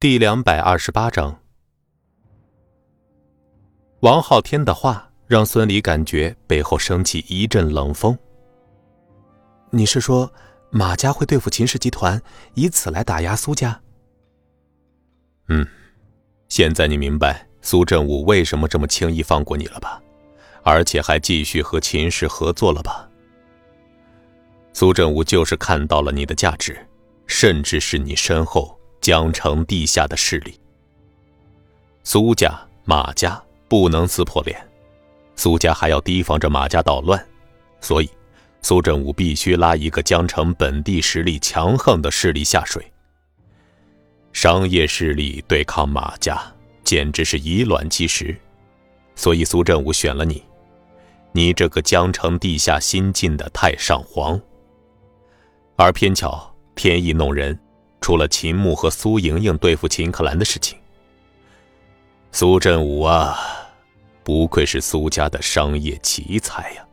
第两百二十八章，王昊天的话让孙离感觉背后升起一阵冷风。你是说马家会对付秦氏集团，以此来打压苏家？嗯，现在你明白苏振武为什么这么轻易放过你了吧？而且还继续和秦氏合作了吧？苏振武就是看到了你的价值，甚至是你身后。江城地下的势力，苏家、马家不能撕破脸，苏家还要提防着马家捣乱，所以苏振武必须拉一个江城本地实力强横的势力下水。商业势力对抗马家，简直是以卵击石，所以苏振武选了你，你这个江城地下新晋的太上皇。而偏巧天意弄人。除了秦牧和苏莹莹对付秦可兰的事情，苏振武啊，不愧是苏家的商业奇才呀！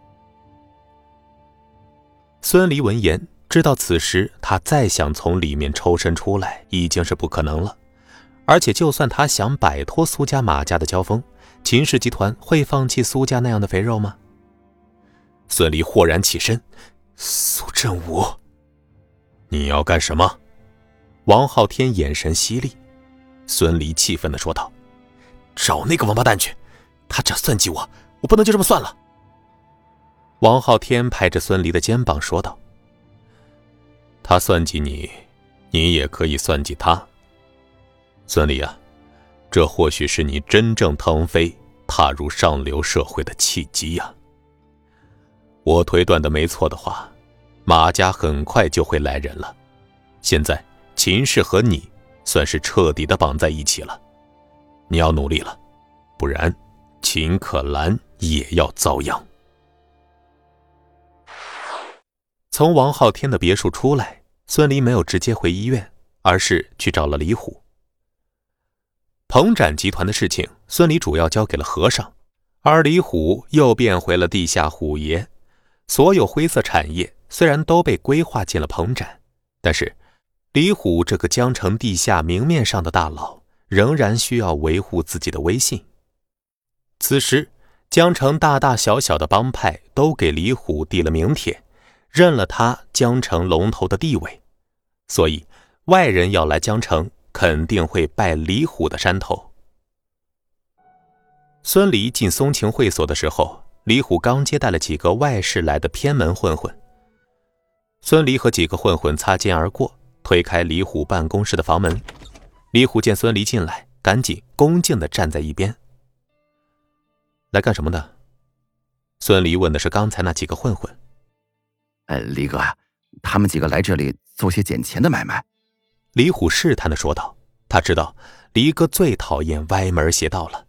孙离闻言，知道此时他再想从里面抽身出来，已经是不可能了。而且，就算他想摆脱苏家马家的交锋，秦氏集团会放弃苏家那样的肥肉吗？孙离豁然起身：“苏振武，你要干什么？”王昊天眼神犀利，孙离气愤的说道：“找那个王八蛋去！他这算计我，我不能就这么算了。”王昊天拍着孙离的肩膀说道：“他算计你，你也可以算计他。孙离啊，这或许是你真正腾飞、踏入上流社会的契机呀。我推断的没错的话，马家很快就会来人了。现在。”秦氏和你算是彻底的绑在一起了，你要努力了，不然秦可兰也要遭殃。从王昊天的别墅出来，孙离没有直接回医院，而是去找了李虎。鹏展集团的事情，孙离主要交给了和尚，而李虎又变回了地下虎爷。所有灰色产业虽然都被规划进了鹏展，但是。李虎这个江城地下明面上的大佬，仍然需要维护自己的威信。此时，江城大大小小的帮派都给李虎递了名帖，认了他江城龙头的地位，所以外人要来江城，肯定会拜李虎的山头。孙离进松晴会所的时候，李虎刚接待了几个外市来的偏门混混。孙离和几个混混擦肩而过。推开李虎办公室的房门，李虎见孙离进来，赶紧恭敬的站在一边。来干什么的？孙离问的是刚才那几个混混。呃，李哥呀，他们几个来这里做些捡钱的买卖。李虎试探的说道。他知道李哥最讨厌歪门邪道了。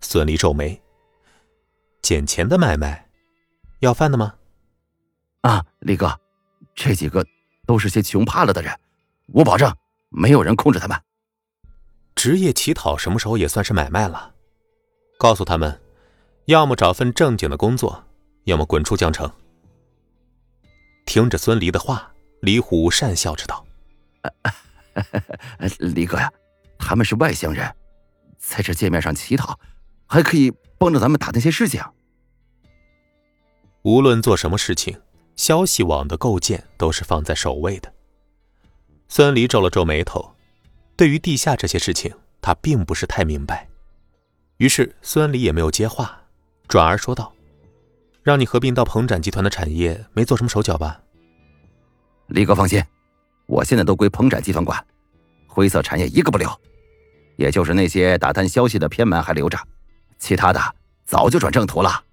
孙离皱眉。捡钱的买卖，要饭的吗？啊，李哥，这几个。都是些穷怕了的人，我保证没有人控制他们。职业乞讨什么时候也算是买卖了？告诉他们，要么找份正经的工作，要么滚出江城。听着孙离的话，李虎讪笑着道：“李哥呀，他们是外乡人，在这界面上乞讨，还可以帮着咱们打听些事情。无论做什么事情。”消息网的构建都是放在首位的。孙离皱了皱眉头，对于地下这些事情，他并不是太明白。于是孙离也没有接话，转而说道：“让你合并到鹏展集团的产业，没做什么手脚吧？”李哥放心，我现在都归鹏展集团管，灰色产业一个不留，也就是那些打探消息的偏门还留着，其他的早就转正途了。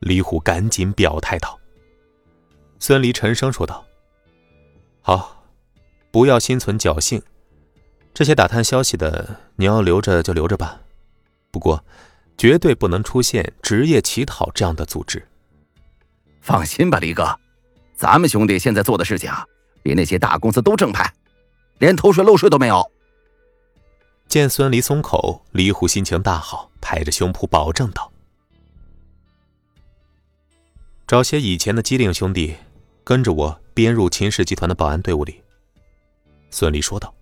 李虎赶紧表态道。孙离沉声说道：“好，不要心存侥幸。这些打探消息的，你要留着就留着吧。不过，绝对不能出现职业乞讨这样的组织。放心吧，李哥，咱们兄弟现在做的事情啊，比那些大公司都正派，连偷税漏税都没有。”见孙离松口，李虎心情大好，拍着胸脯保证道：“找些以前的机灵兄弟。”跟着我编入秦氏集团的保安队伍里。”孙离说道。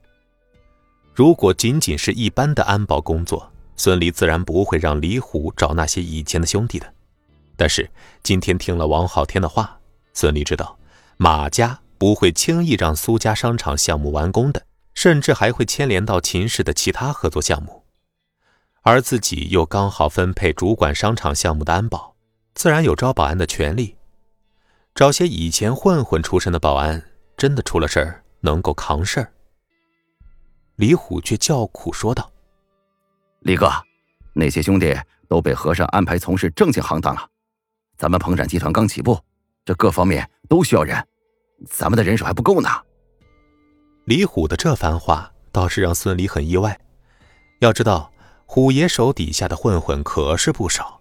如果仅仅是一般的安保工作，孙离自然不会让李虎找那些以前的兄弟的。但是今天听了王浩天的话，孙离知道马家不会轻易让苏家商场项目完工的，甚至还会牵连到秦氏的其他合作项目。而自己又刚好分配主管商场项目的安保，自然有招保安的权利。找些以前混混出身的保安，真的出了事儿能够扛事儿。李虎却叫苦说道：“李哥，那些兄弟都被和尚安排从事正经行当了。咱们鹏展集团刚起步，这各方面都需要人，咱们的人手还不够呢。”李虎的这番话倒是让孙离很意外。要知道，虎爷手底下的混混可是不少，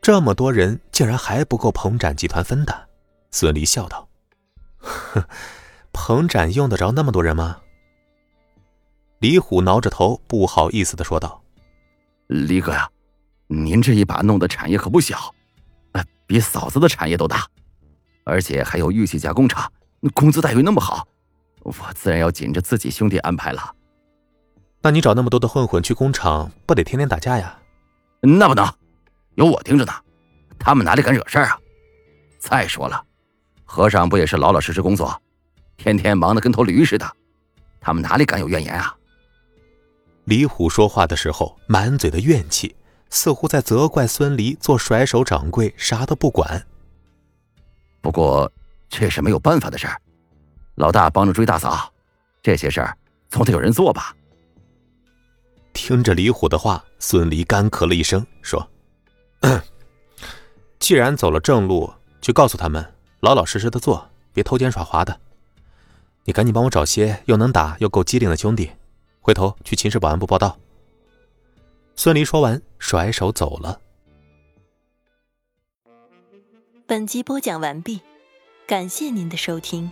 这么多人竟然还不够鹏展集团分的。孙离笑道：“哼，彭展用得着那么多人吗？”李虎挠着头，不好意思的说道：“李哥呀，您这一把弄的产业可不小，比嫂子的产业都大，而且还有玉器加工厂，工资待遇那么好，我自然要紧着自己兄弟安排了。那你找那么多的混混去工厂，不得天天打架呀？那不能，有我盯着呢，他们哪里敢惹事儿啊？再说了。”和尚不也是老老实实工作，天天忙得跟头驴似的，他们哪里敢有怨言啊？李虎说话的时候满嘴的怨气，似乎在责怪孙离做甩手掌柜啥都不管。不过这是没有办法的事儿，老大帮着追大嫂，这些事儿总得有人做吧？听着李虎的话，孙离干咳了一声，说：“ 既然走了正路，就告诉他们。”老老实实的做，别偷奸耍滑的。你赶紧帮我找些又能打又够机灵的兄弟，回头去秦氏保安部报道。孙离说完，甩手走了。本集播讲完毕，感谢您的收听。